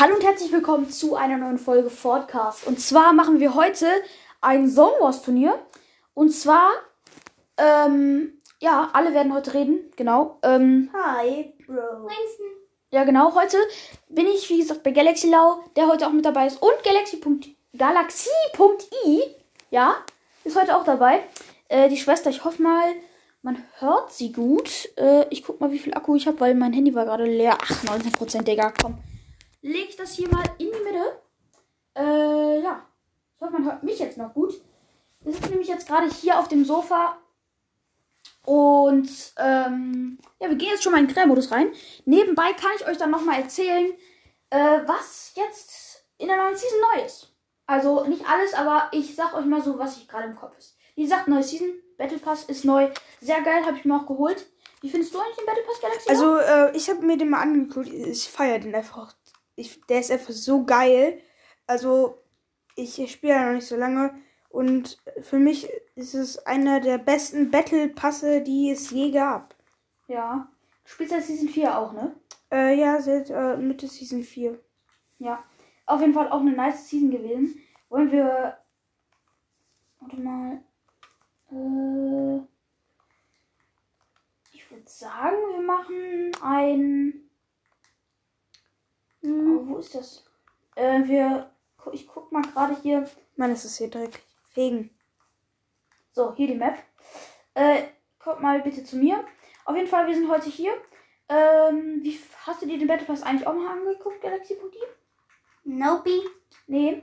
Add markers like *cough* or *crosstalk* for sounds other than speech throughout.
Hallo und herzlich willkommen zu einer neuen Folge Fordcast. Und zwar machen wir heute ein Zone Wars Turnier. Und zwar, ähm, ja, alle werden heute reden, genau. Ähm, Hi, Bro. ja, genau, heute bin ich, wie gesagt, bei Galaxy Lau, der heute auch mit dabei ist. Und Galaxy.i, Galaxy.i, ja, ist heute auch dabei. Äh, die Schwester, ich hoffe mal, man hört sie gut. Äh, ich guck mal, wie viel Akku ich habe, weil mein Handy war gerade leer. Ach, 19%, Digga, komm. Lege ich das hier mal in die Mitte. Äh, ja. Ich hoffe, man hört mich jetzt noch gut. Wir sind nämlich jetzt gerade hier auf dem Sofa. Und, ähm, ja, wir gehen jetzt schon mal in den Grillmodus rein. Nebenbei kann ich euch dann nochmal erzählen, äh, was jetzt in der neuen Season neu ist. Also nicht alles, aber ich sag euch mal so, was ich gerade im Kopf ist. Wie gesagt, neue Season, Battle Pass ist neu. Sehr geil, habe ich mir auch geholt. Wie findest du eigentlich den Battle Pass Galaxy? Also, äh, ich habe mir den mal angeguckt. Ich feiere den einfach. Ich, der ist einfach so geil. Also, ich spiele ja noch nicht so lange. Und für mich ist es einer der besten Battle Passe, die es je gab. ja. Du spielst ja Season 4 auch, ne? Äh, ja, seit äh, Mitte Season 4. Ja. Auf jeden Fall auch eine nice Season gewesen. Wollen wir. Warte mal. Äh, ich würde sagen, wir machen ein. Oh, wo ist das? Äh, wir. Ich guck mal gerade hier. Mann, ist das hier direkt Regen. So, hier die Map. Äh, kommt mal bitte zu mir. Auf jeden Fall, wir sind heute hier. Ähm, wie hast du dir den Battle Pass eigentlich auch mal angeguckt, Galaxy.de? Nope. Nee.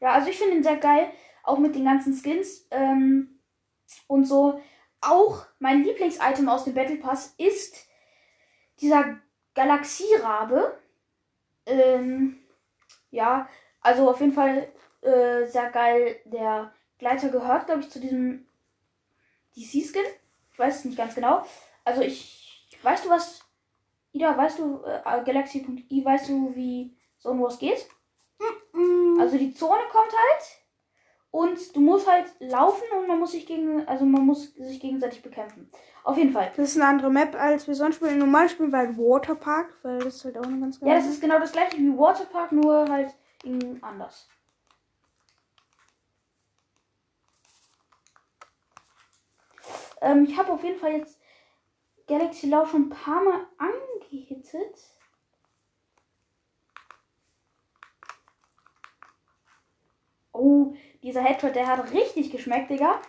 Ja, also ich finde ihn sehr geil. Auch mit den ganzen Skins. Ähm, und so. Auch mein Lieblingsitem aus dem Battle Pass ist dieser Galaxierabe. Ähm, ja, also auf jeden Fall äh, sehr geil. Der Gleiter gehört, glaube ich, zu diesem DC-Skin. Ich weiß es nicht ganz genau. Also ich. Weißt du was? Ida, weißt du, äh, Galaxy.i, weißt du, wie Zone Wars geht? Also die Zone kommt halt und du musst halt laufen und man muss sich gegen, also man muss sich gegenseitig bekämpfen. Auf jeden Fall. Das ist eine andere Map, als wir sonst spielen. Normal spielen wir halt Waterpark, weil das ist halt auch eine ganz Ja, das ist genau das gleiche wie Waterpark, nur halt irgendwie anders. Ähm, ich habe auf jeden Fall jetzt Galaxy Law schon ein paar Mal angehittet. Oh, dieser Headshot, der hat richtig geschmeckt, Digga.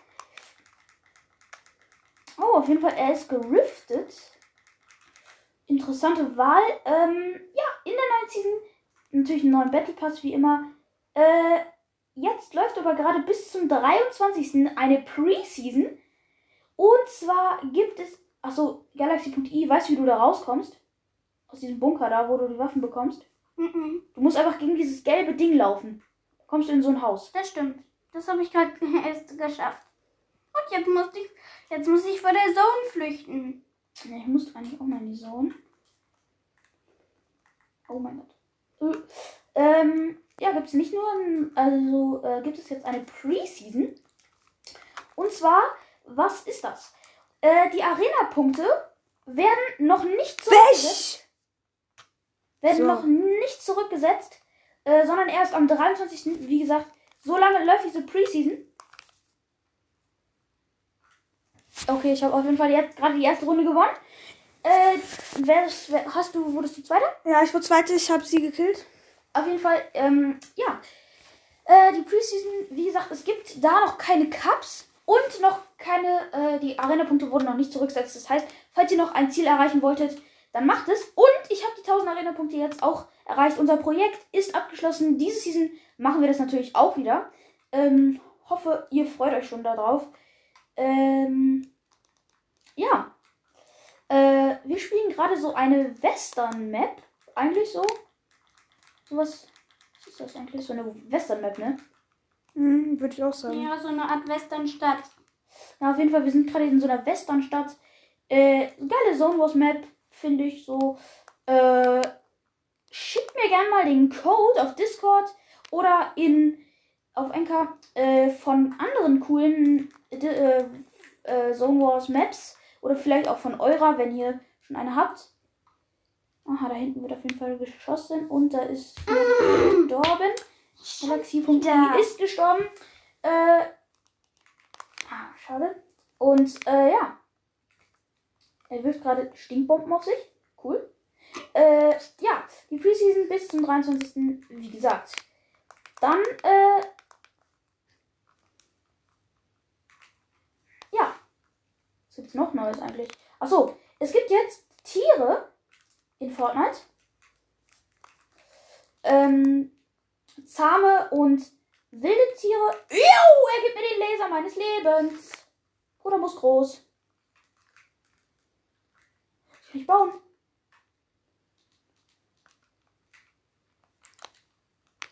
Oh, auf jeden Fall, er ist geriftet. Interessante Wahl. Ähm, ja, in der neuen Season natürlich einen neuen Battle Pass, wie immer. Äh, jetzt läuft aber gerade bis zum 23. eine Preseason. Und zwar gibt es. Achso, Galaxy.i, weißt du, wie du da rauskommst? Aus diesem Bunker da, wo du die Waffen bekommst? Du musst einfach gegen dieses gelbe Ding laufen. Kommst du in so ein Haus. Das stimmt. Das habe ich gerade *laughs* erst geschafft. Und jetzt muss ich, jetzt muss ich vor der Zone flüchten. Ich muss eigentlich auch mal in die Zone. Oh mein Gott. Äh, ähm, ja, gibt es nicht nur, ein, also äh, gibt es jetzt eine Preseason. Und zwar, was ist das? Äh, die Arena-Punkte werden noch nicht zurückgesetzt. Werden So. noch nicht zurückgesetzt, äh, sondern erst am 23. Wie gesagt, so lange läuft diese Preseason. Okay, ich habe auf jeden Fall jetzt gerade die erste Runde gewonnen. Äh, wer, wer, hast du, wurdest du Zweiter? Ja, ich wurde zweite, ich habe sie gekillt. Auf jeden Fall, ähm, ja. Äh, die Preseason, wie gesagt, es gibt da noch keine Cups und noch keine, äh, die Arena-Punkte wurden noch nicht zurückgesetzt. Das heißt, falls ihr noch ein Ziel erreichen wolltet, dann macht es. Und ich habe die 1000 Arena-Punkte jetzt auch erreicht. Unser Projekt ist abgeschlossen. Diese Season machen wir das natürlich auch wieder. Ähm, hoffe, ihr freut euch schon darauf. Ähm, ja. Äh, wir spielen gerade so eine Western-Map. Eigentlich so. Sowas. Was ist das eigentlich? So eine Western-Map, ne? Hm, würde ich auch sagen. Ja, so eine Art Westernstadt. Ja, auf jeden Fall, wir sind gerade in so einer Westernstadt. Äh, geile Zone Wars Map, finde ich so. Äh, schickt mir gerne mal den Code auf Discord oder in auf Enka äh, von anderen coolen äh, äh, Zone Wars Maps oder vielleicht auch von eurer, wenn ihr schon eine habt. Aha, da hinten wird auf jeden Fall geschossen und da ist gestorben. Galaxie.i wieder. ist gestorben. Äh, ah, schade. Und äh, ja. Er wirft gerade Stinkbomben auf sich. Cool. Äh, ja, die Preseason bis zum 23. Wie gesagt. Dann, äh. Ja. Was gibt's noch Neues eigentlich? Achso, es gibt jetzt Tiere in Fortnite. Ähm, zahme und wilde Tiere. Ew, er gibt mir den Laser meines Lebens. Bruder muss groß. Ich nicht bauen.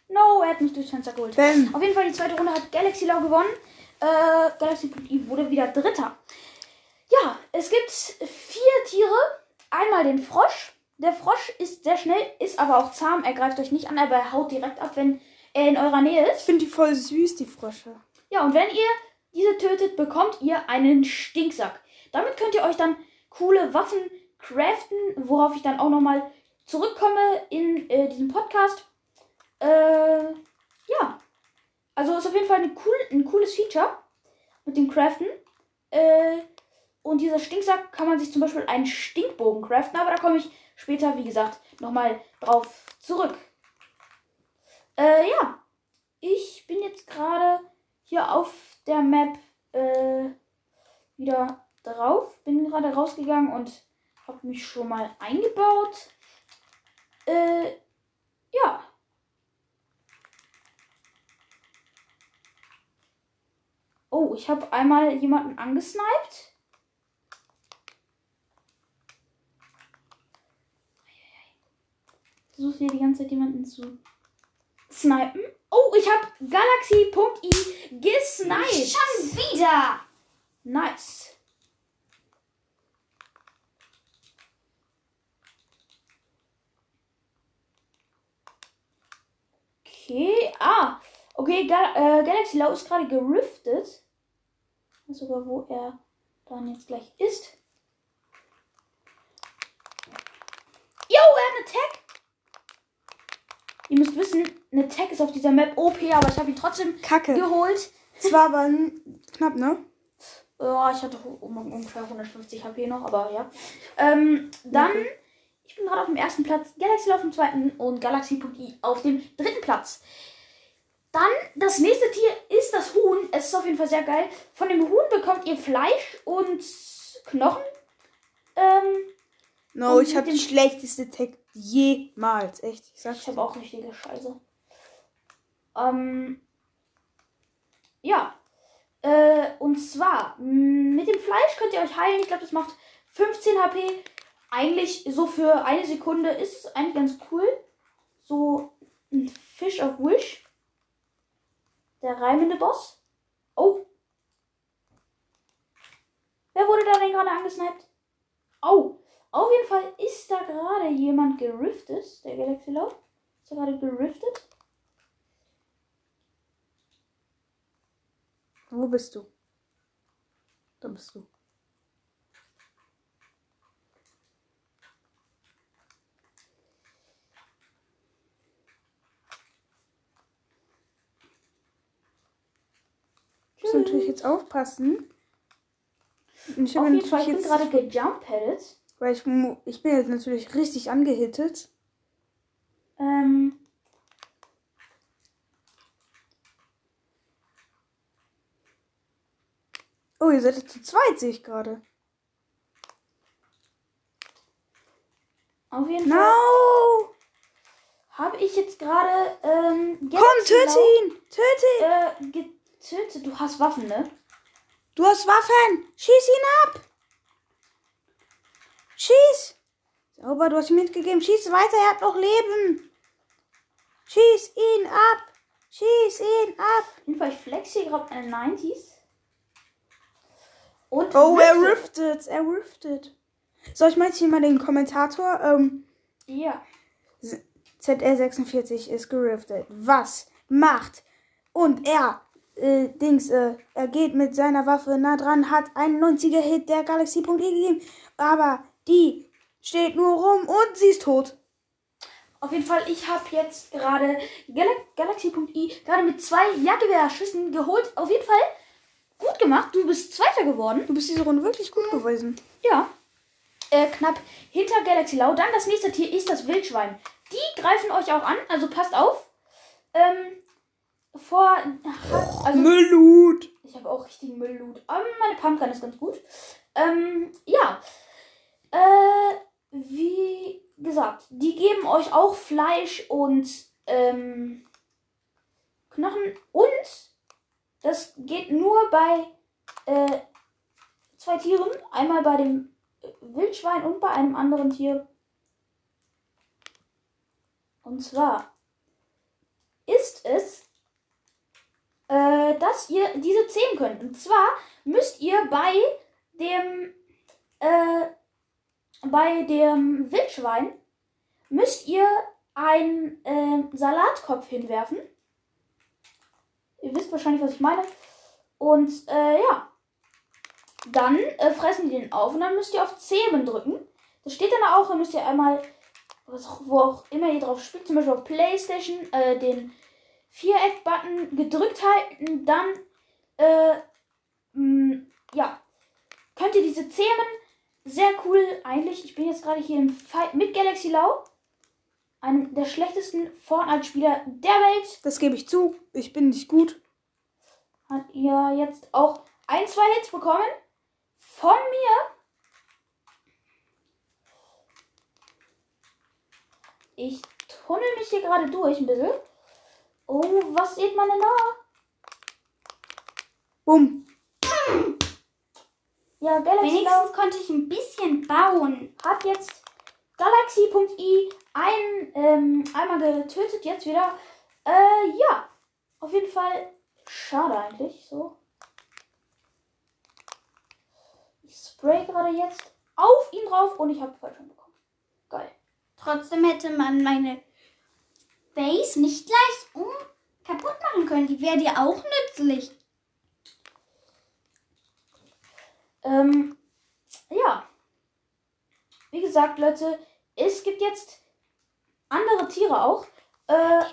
No, er hat mich durchs Fenster geholt. Bam. Auf jeden Fall die zweite Runde hat Galaxy Lau gewonnen. Äh, Galaxy.i wurde wieder Dritter. Ja, es gibt vier Tiere. Einmal den Frosch. Der Frosch ist sehr schnell, ist aber auch zahm. Er greift euch nicht an, aber er haut direkt ab, wenn er in eurer Nähe Ich ist. finde die voll süß, die Frösche. Ja, und wenn ihr diese tötet, bekommt ihr einen Stinksack. Damit könnt ihr euch dann coole Waffen craften, worauf ich dann auch nochmal zurückkomme in äh, diesem Podcast. Äh, ja. Also ist auf jeden Fall cool, ein cooles Feature mit dem Craften. Äh, und dieser Stinksack kann man sich zum Beispiel einen Stinkbogen craften, aber da komme ich später, wie gesagt, nochmal drauf zurück. Äh, ja. Ich bin jetzt gerade hier auf der Map äh, wieder drauf. Bin gerade rausgegangen und habe mich schon mal eingebaut. Äh, ja. Oh, ich habe einmal jemanden angesniped. Versuche hier die ganze Zeit jemanden zu snipen. Oh, ich habe Galaxy.i gesniped. Schon wieder. Nice. Okay, ah. Okay, Gal äh, Galaxy Lau ist gerade geriftet. Ich weiß sogar, wo er dann jetzt gleich ist. Yo, er hat eine Tag. Ihr müsst wissen, eine Tag ist auf dieser Map OP, aber ich habe ihn trotzdem Kacke. geholt. Es war aber knapp, ne? Ja, ich hatte ungefähr 150 HP noch, aber ja. Ähm, dann, ich bin gerade auf dem ersten Platz, Galaxy auf dem zweiten und Galaxy.i auf dem dritten Platz. Dann, das nächste Tier ist das Huhn. Es ist auf jeden Fall sehr geil. Von dem Huhn bekommt ihr Fleisch und Knochen. Ähm, No, ich habe die schlechteste Tech jemals. Echt, ich sag's ich habe auch richtige Scheiße. Ähm, ja. Äh, und zwar, mit dem Fleisch könnt ihr euch heilen. Ich glaube, das macht 15 HP. Eigentlich so für eine Sekunde ist es eigentlich ganz cool. So ein Fish of Wish. Der reimende Boss. Oh. Wer wurde da denn gerade angesniped? Oh. Auf jeden Fall ist da gerade jemand geriftet. Der Galaxy Love. Ist da gerade geriftet? Wo bist du? Da bist du. Muss natürlich jetzt aufpassen. Und ich Auf jeden Fall, ich bin gerade gejumppaddet. weil ich, ich bin jetzt natürlich richtig angehittet. Ähm. Oh, ihr seid jetzt zu zweit, sehe ich gerade. Auf jeden Fall No! habe ich jetzt gerade ähm, Komm, töte ihn! Töte ihn! Äh, getötet. Du hast Waffen, ne? Du hast Waffen! Schieß ihn ab! Schieß! Sauber, du hast ihm mitgegeben. Schieß weiter, er hat noch Leben! Schieß ihn ab! Schieß ihn ab! Auf jeden Fall, ich flex hier gerade eine 90s. Und Oh, er rifte. riftet, er riftet. Soll ich mal jetzt hier mal den Kommentator? Ähm, Ja. ZR46 ist geriftet. Was macht? Und er, äh, Dings, äh, er geht mit seiner Waffe nah dran, hat einen 90er Hit der Galaxie.e gegeben. Aber die steht nur rum und sie ist tot. Auf jeden Fall, ich habe jetzt gerade Gal Galaxy.i gerade mit zwei Jagdgewehrschüssen geholt. Auf jeden Fall gut gemacht. Du bist Zweiter geworden. Du bist diese Runde wirklich gut gewesen. Ja. Äh, knapp hinter Galaxy Lau. Dann das nächste Tier ist das Wildschwein. Die greifen euch auch an, also passt auf. Ähm, vor. Also, Müllloot. ich habe auch richtigen Müllloot. Aber meine Pumpgun ist ganz gut. Ähm, ja. Äh, wie gesagt, die geben euch auch Fleisch und ähm, Knochen. Und das geht nur bei äh, zwei Tieren. Einmal bei dem Wildschwein und bei einem anderen Tier. Und zwar ist es, äh, dass ihr diese zähmen könnt. Und zwar müsst ihr bei dem, äh, bei dem Wildschwein müsst ihr einen äh, Salatkopf hinwerfen. Ihr wisst wahrscheinlich, was ich meine. Und äh, ja, dann äh, fressen die den auf und dann müsst ihr auf Zähmen drücken. Das steht dann auch, dann müsst ihr einmal, was, wo auch immer ihr drauf spielt, zum Beispiel auf Playstation, äh, den Viereck-Button gedrückt halten, dann, äh, mh, ja, könnt ihr diese Zähmen, sehr cool eigentlich, ich bin jetzt gerade hier im Fight mit Galaxy Lau, einem der schlechtesten Fortnite-Spieler der Welt, Das gebe ich zu. Ich bin nicht gut. hat ihr jetzt auch ein, zwei Hits bekommen von mir. Ich tunnel mich hier gerade durch ein bisschen. Oh, was sieht man denn da? Bumm. Ja, Galaxy Wenigstens konnte ich ein bisschen bauen. hat jetzt Galaxy.i ein, ähm, einmal getötet, jetzt wieder. Äh, ja. Auf jeden Fall schade eigentlich, so. Ich spray gerade jetzt auf ihn drauf und ich habe Fallschirm bekommen. Geil. Trotzdem hätte man meine Base nicht leicht um kaputt machen können. Die wäre dir auch nützlich. Ähm, ja. Wie gesagt, Leute, es gibt jetzt andere Tiere auch, äh,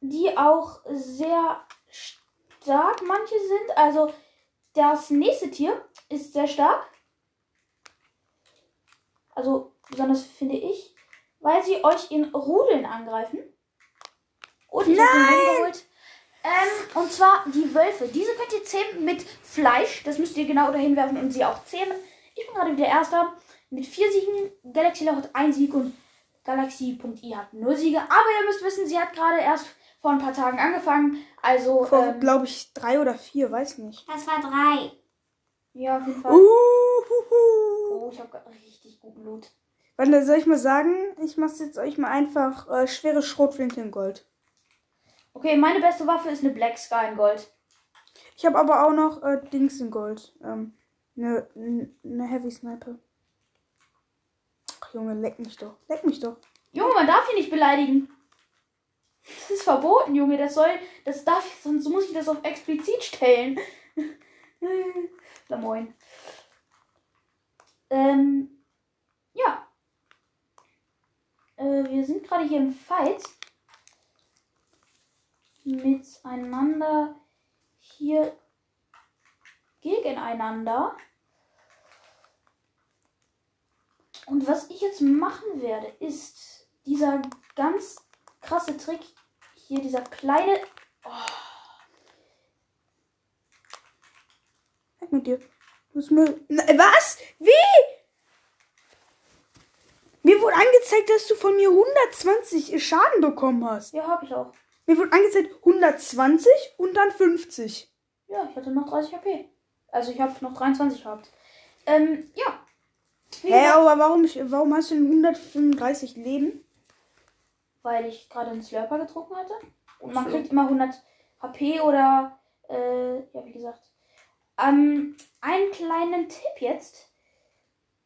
die auch sehr stark manche sind. Also das nächste Tier ist sehr stark. Also besonders finde ich, weil sie euch in Rudeln angreifen. Und ich habe den geholt. Ähm, und zwar die Wölfe. Diese könnt ihr zähmen mit Fleisch. Das müsst ihr genau dahin werfen und sie auch zähmen. Ich bin gerade wieder Erster mit vier Siegen. Galaxy hat ein Sieg und Galaxy.i hat null Siege. Aber ihr müsst wissen, sie hat gerade erst vor ein paar Tagen angefangen. Also, Vor, ähm, glaube ich, drei oder vier, weiß nicht. Das war drei. ja, auf jeden Fall. Uhuhu. Oh, ich habe richtig guten Loot. Warte, soll ich mal sagen? Ich mach's jetzt euch mal einfach äh, schwere Schrotflinte in Gold. Okay, meine beste Waffe ist eine Black Sky in Gold. Ich habe aber auch noch äh, Dings in Gold. Ähm, ne, ne Heavy Sniper. Ach Junge, leck mich doch. Leck mich doch. Junge, man darf hier nicht beleidigen. Das ist verboten, Junge. Das soll, das darf ich, sonst muss ich das auf explizit stellen. *laughs* Na moin. Ähm, ja. Äh, wir sind gerade hier im Fight. Miteinander hier gegeneinander. Und was ich jetzt machen werde, ist dieser ganz krasse Trick. Hier dieser kleine. Weg mit dir. Du bist Müll. Na, was? Wie? Mir wurde angezeigt, dass du von mir 120 Schaden bekommen hast. Ja, habe ich auch. Mir wurde angezeigt 120 und dann 50. Ja, ich hatte noch 30 HP. Also ich habe noch 23 gehabt. Ähm, ja. Hä, gesagt, aber warum, warum hast du denn 135 Leben? Weil ich gerade einen Slurper getrunken hatte. Und man So. kriegt immer 100 HP oder, äh, ja, wie gesagt. Ähm, einen kleinen Tipp jetzt.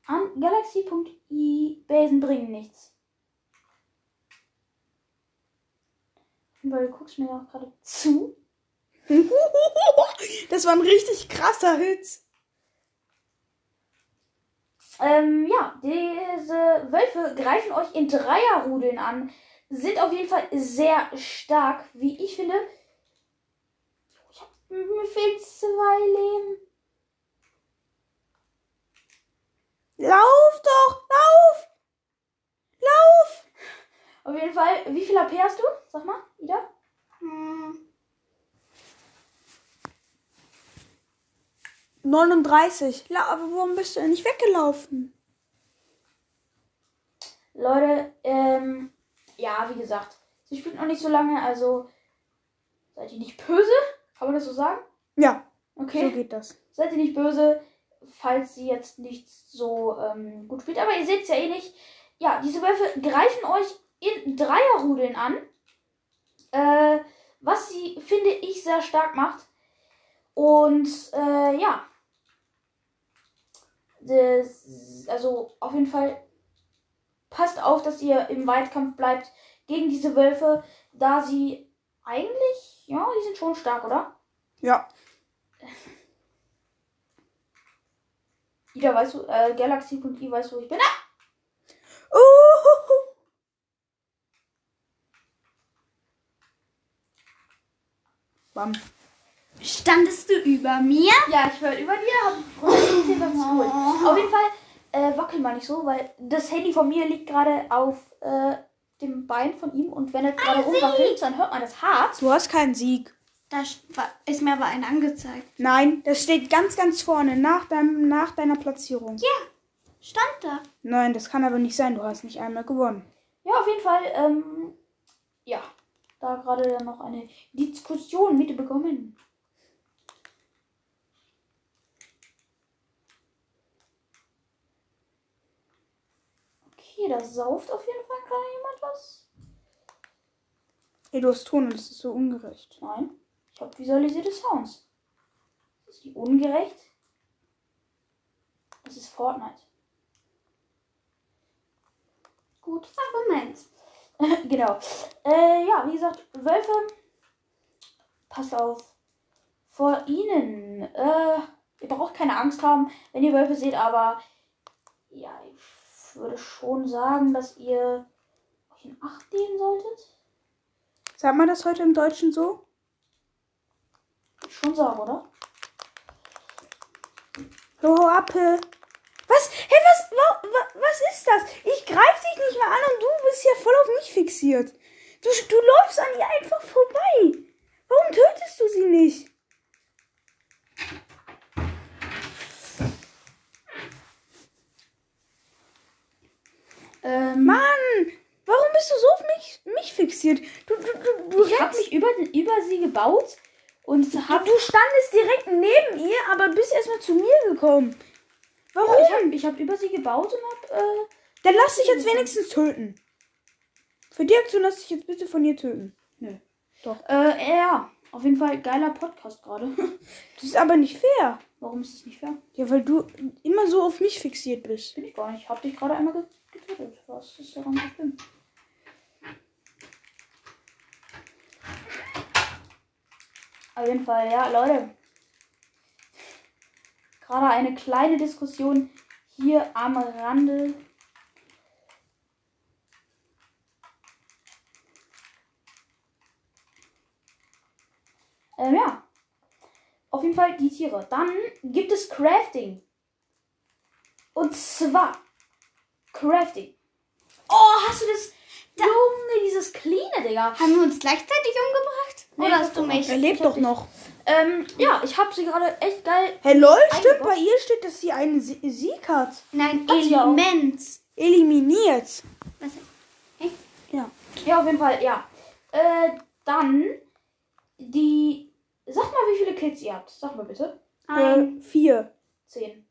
An Galaxy.i Basen bringen nichts. Weil du guckst mir auch gerade zu. *laughs* Das war ein richtig krasser Hit. Ähm, ja, diese Wölfe greifen euch in Dreierrudeln an. Sind auf jeden Fall sehr stark, wie ich finde. Ich hab, mir fehlen zwei Leben. Auf jeden Fall, wie viel AP hast du? Sag mal, Ida. Hm. 39. La aber warum bist du denn nicht weggelaufen? Leute, ähm, ja, wie gesagt, sie spielt noch nicht so lange, also seid ihr nicht böse? Kann man das so sagen? Ja, Okay. so geht das. Seid ihr nicht böse, falls sie jetzt nicht so ähm, gut spielt. Aber ihr seht es ja eh nicht. Ja, diese Wölfe greifen euch in Dreierrudeln an. Äh, was sie, finde ich, sehr stark macht. Und äh, ja. Das, also auf jeden Fall passt auf, dass ihr im Weitkampf bleibt gegen diese Wölfe, da sie eigentlich, ja, die sind schon stark, oder? Ja. Ida, weißt du, äh, Galaxy.i, weißt du, wo ich bin? Ah! Uh, Bam. Standest du über mir? Ja, ich war über dir, hab ich geholt. Auf jeden Fall, äh, wackel mal nicht so, weil das Handy von mir liegt gerade auf äh, dem Bein von ihm und wenn er gerade rumwackelt, dann hört man das hart. Du hast keinen Sieg. Da ist mir aber ein angezeigt. Nein, das steht ganz, ganz vorne, nach, deinem, nach deiner Platzierung. Stand da. Nein, das kann aber nicht sein. Du hast nicht einmal gewonnen. Ja, auf jeden Fall, ähm, ja, da gerade dann noch eine Diskussion mitbekommen. Okay, da sauft auf jeden Fall gerade jemand was. Hey, du hast Ton und das ist so ungerecht. Nein, ich habe visualisierte Sounds. Das ist die ungerecht. Das ist Fortnite. Gutes Argument. *laughs* genau. Äh, ja, wie gesagt, Wölfe. Passt auf. Vor ihnen. Äh, ihr braucht keine Angst haben, wenn ihr Wölfe seht, aber ja, ich würde schon sagen, dass ihr euch in Acht nehmen solltet. Sagt man das heute im Deutschen so? Schon sagen, oder? Oh, Appel. Was? Hey, was, wa, wa, was ist das? Ich greife dich nicht mehr an und du bist ja voll auf fixiert. Du, du läufst an ihr einfach vorbei. Warum tötest du sie nicht? Ähm, Mann, warum bist du so auf mich, mich fixiert? Du, du, du, du, ich habe mich über, über sie gebaut und du, hab, du standest direkt neben ihr, aber bist erstmal zu mir gekommen. Warum? ich habe ich hab über sie gebaut und hab, äh, Dann lass dich jetzt wenigstens töten. Für die Aktion lass dich jetzt bitte von ihr töten. äh, ja, auf jeden Fall geiler Podcast gerade. *laughs* Das ist aber nicht fair. Warum ist das nicht fair? Ja, weil du immer so auf mich fixiert bist. Bin ich gar nicht. Ich hab dich gerade einmal ge- getötet. Was ist daran so schlimm? Auf jeden Fall, ja, Leute. Gerade eine kleine Diskussion hier am Rande. Ähm, ja. Auf jeden Fall die Tiere. Dann gibt es Crafting. Und zwar Crafting. Oh, hast du das? Junge, dieses cleane, Digga. Haben wir uns gleichzeitig umgebracht? Nee, Oder hast du mich? Er lebt doch noch. Ähm, ja, ich habe sie gerade echt geil. Hey, lol, stimmt, bei ihr steht, dass sie einen Sie- Sieg hat. Nein, Hat. Element. Eliminiert. Was? Ja. Ja, auf jeden Fall, ja. Äh, dann die. Sag mal, wie viele Kills ihr habt. Sag mal bitte. Ein. Äh, vier. Zehn.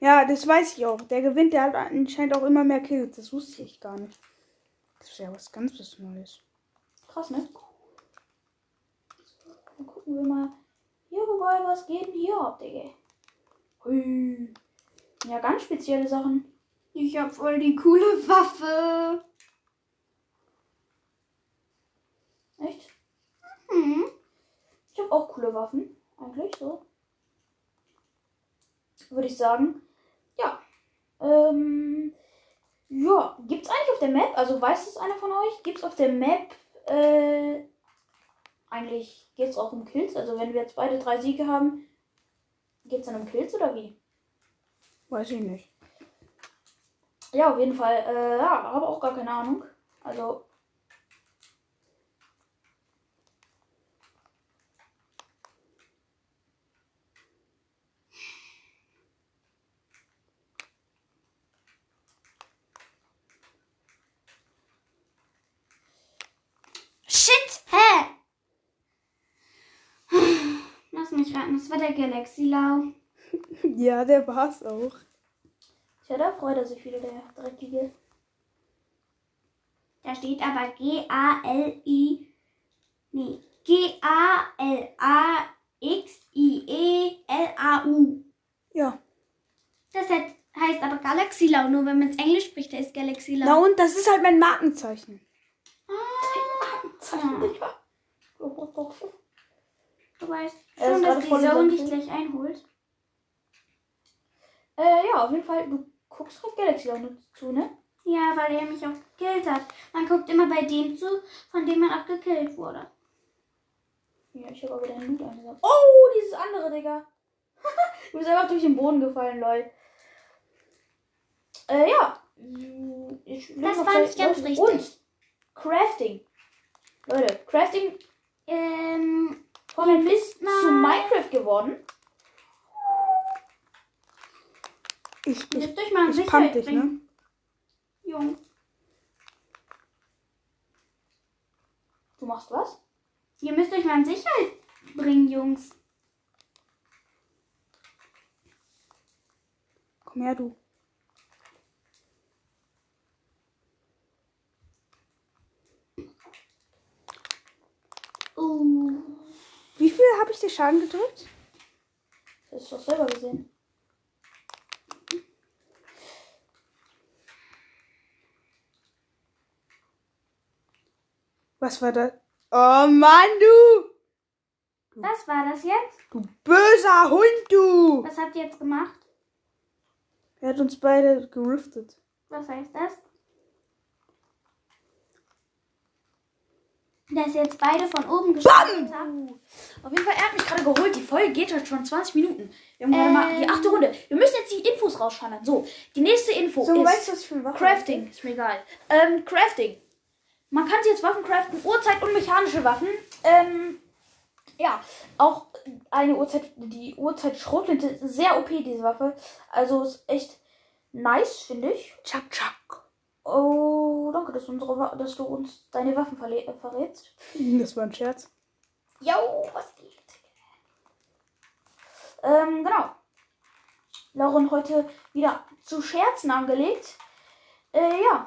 Ja, das weiß ich auch. Der gewinnt, der hat anscheinend auch immer mehr Kills. Das wusste ich gar nicht. Das ist ja was ganz was Neues. Krass, ne? Dann gucken wir mal. Hier, wobei, was geht denn hier ab, Digga? Hui. Ja, ganz spezielle Sachen. Ich hab voll die coole Waffe. Echt? Hm. Ich habe auch coole Waffen. Eigentlich so. Würde ich sagen. Ja. Ähm, ja, gibt's eigentlich auf der Map, also weiß es einer von euch, gibt's auf der Map, äh, eigentlich geht's auch um Kills, also wenn wir jetzt beide drei Siege haben, geht's dann um Kills oder wie? Weiß ich nicht. Ja, auf jeden Fall, äh, ja, habe auch gar keine Ahnung. Also, Shit, hä? Lass mich raten, das war der Galaxy Lau. *laughs* Ja, der war's auch. tja, da freut er sich wieder, der Dreckige. Da steht aber G-A-L-I. Nee, G-A-L-A-X-I-E-L-A-U. Ja. Das heißt, heißt aber Galaxy Lau, nur wenn man es Englisch spricht, da ist Galaxy Lau. Na und das ist halt mein Markenzeichen. Digga. Du weißt schon, dass die Zone dich gleich einholt. Äh, ja, auf jeden Fall, du guckst gerade Galaxy auch noch zu, ne? Ja, weil er mich auch gekillt hat. Man guckt immer bei dem zu, von dem man auch gekillt wurde. Ja, ich habe aber deinen Loot angesagt. Oh, dieses andere, Digga. *laughs* du bist einfach durch den Boden gefallen, lol. Äh, ja. Ich Das zwei- nicht ganz richtig. Und Crafting. Leute, Crafting Ähm, von müsst bisschen zu Minecraft geworden. Ich, ich, mal in ich Sicherheit pump dich, ne? bringen, Jungs. Du machst was? Ihr müsst euch mal in Sicherheit bringen, Jungs. Komm her, du. Oh. Wie viel habe ich dir Schaden gedrückt? Das hast du doch selber gesehen. Was war das? Oh Mann, du! Was war das jetzt? Du böser Hund, du! Was habt ihr jetzt gemacht? Er hat uns beide geriftet. Was heißt das? Dass jetzt beide von oben geschossen habt. Auf jeden Fall, er hat mich gerade geholt. Die Folge geht heute schon 20 Minuten. Wir haben gerade mal die Ähm. achte Runde. Wir müssen jetzt die Infos rausschallern. So, die nächste Info So, ist weißt was für eine Waffe Crafting. Ist mir egal. Ähm, Crafting. Man kann sich jetzt Waffen craften, Uhrzeit und mechanische Waffen. Ähm, ja, auch eine Uhrzeit, die Uhrzeit Schrotflinte ist sehr OP, diese Waffe. Also ist echt nice, finde ich. Chuck, chuck. Oh, danke, dass du, unsere, dass du uns deine Waffen äh, verrätst. *laughs* Das war ein Scherz. Jo, was geht? Ähm, genau. Lauren heute wieder zu Scherzen angelegt. Äh, ja.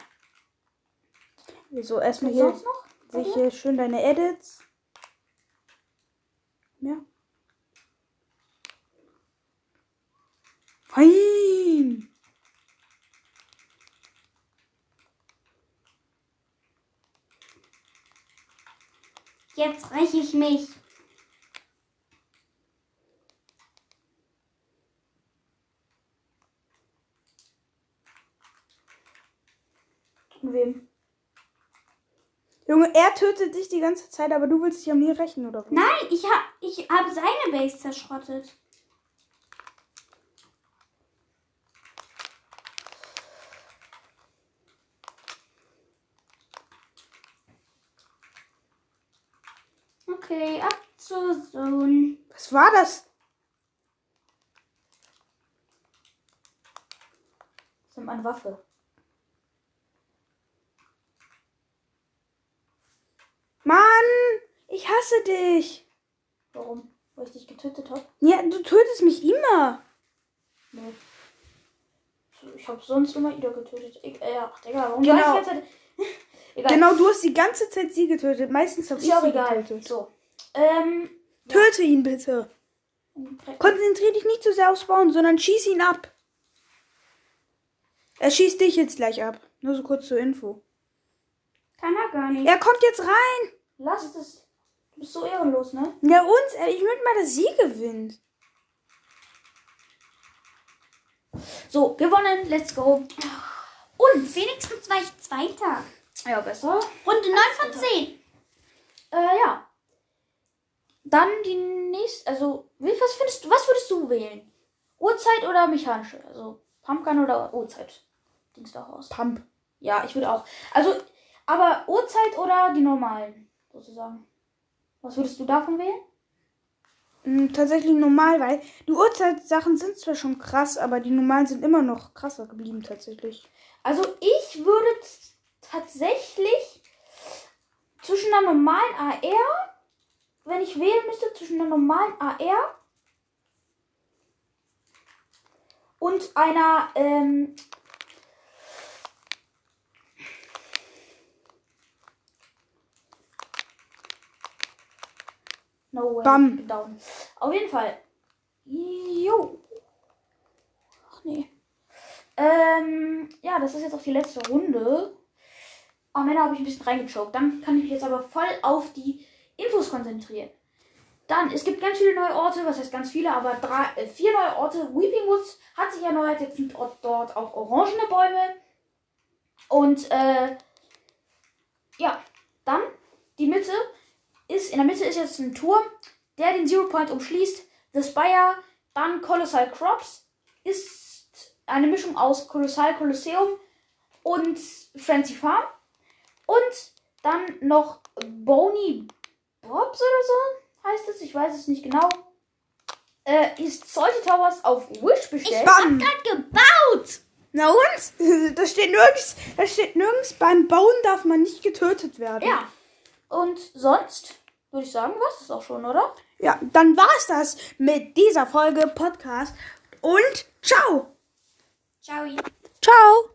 So, erstmal hier sonst noch? sehe ich hier schön deine Edits. Ja. Fein. Jetzt räche ich mich. Wem? Junge, er tötet dich die ganze Zeit, aber du willst dich an mir rächen, oder? Nein, ich hab, ich hab seine Base zerschrottet. Okay, ab zur Zone. Was war das? Das ist eine Waffe. Mann, ich hasse dich. Warum? Weil ich dich getötet habe? Ja, du tötest mich immer. Nee. Ich habe sonst immer Ida getötet. Ich, äh, ach, Digga, warum Genau. *laughs* egal. Genau, du hast die ganze Zeit sie getötet. Meistens habe ich ja sie egal. getötet. So. Ähm. Töte ihn bitte. Konzentrier dich nicht zu sehr aufs Bauen, sondern schieß ihn ab. Er schießt dich jetzt gleich ab. Nur so kurz zur Info. Kann er gar nicht. Er kommt jetzt rein. Lass es. Du bist so ehrenlos, ne? Ja, uns. ey, Ich möchte mal, dass sie gewinnt. So, gewonnen. Let's go. Und, Wenigstens war ich Zweiter. ja, besser. Runde 9 von 10. Äh, ja. Dann die nächste, also, wie, was findest du, was würdest du wählen? Uhrzeit oder mechanische? Also, Pumpgun oder Uhrzeit? Dings da raus. Pump. Ja, ich würde auch. Also, aber Uhrzeit oder die normalen, sozusagen? Was würdest du davon wählen? Mm, Tatsächlich normal, weil die Uhrzeitsachen sind zwar schon krass, aber die normalen sind immer noch krasser geblieben tatsächlich. Also, ich würde tatsächlich zwischen einer normalen AR, wenn ich wählen müsste, zwischen einer normalen AR und einer, ähm, No way. Bam. Down. Auf jeden Fall. Jo. Ach nee. Ähm, ja, das ist jetzt auch die letzte Runde. Am Ende habe ich ein bisschen reingechoked. Dann kann ich mich jetzt aber voll auf die Infos konzentrieren. Dann, es gibt ganz viele neue Orte, was heißt ganz viele, aber drei, äh, vier neue Orte. Weeping Woods hat sich erneuert, jetzt sind dort, auch orangene Bäume. Und äh, ja, dann die Mitte ist, in der Mitte ist jetzt ein Turm, der den Zero Point umschließt. The Spire, dann Colossal Crops, ist eine Mischung aus Colossal Colosseum und Frenzy Farm. Und dann noch Bony Bobs oder so heißt es, ich weiß es nicht genau. Äh, ist Salty Towers auf Wish bestellt. Bam! Grad gebaut. Na und? *laughs* Da steht nirgends, da steht nirgends, beim Bauen darf man nicht getötet werden. Ja. Und sonst würde ich sagen, was ist auch schon, oder? Ja, dann war's das mit dieser Folge Podcast und ciao! Ciao. Ciao!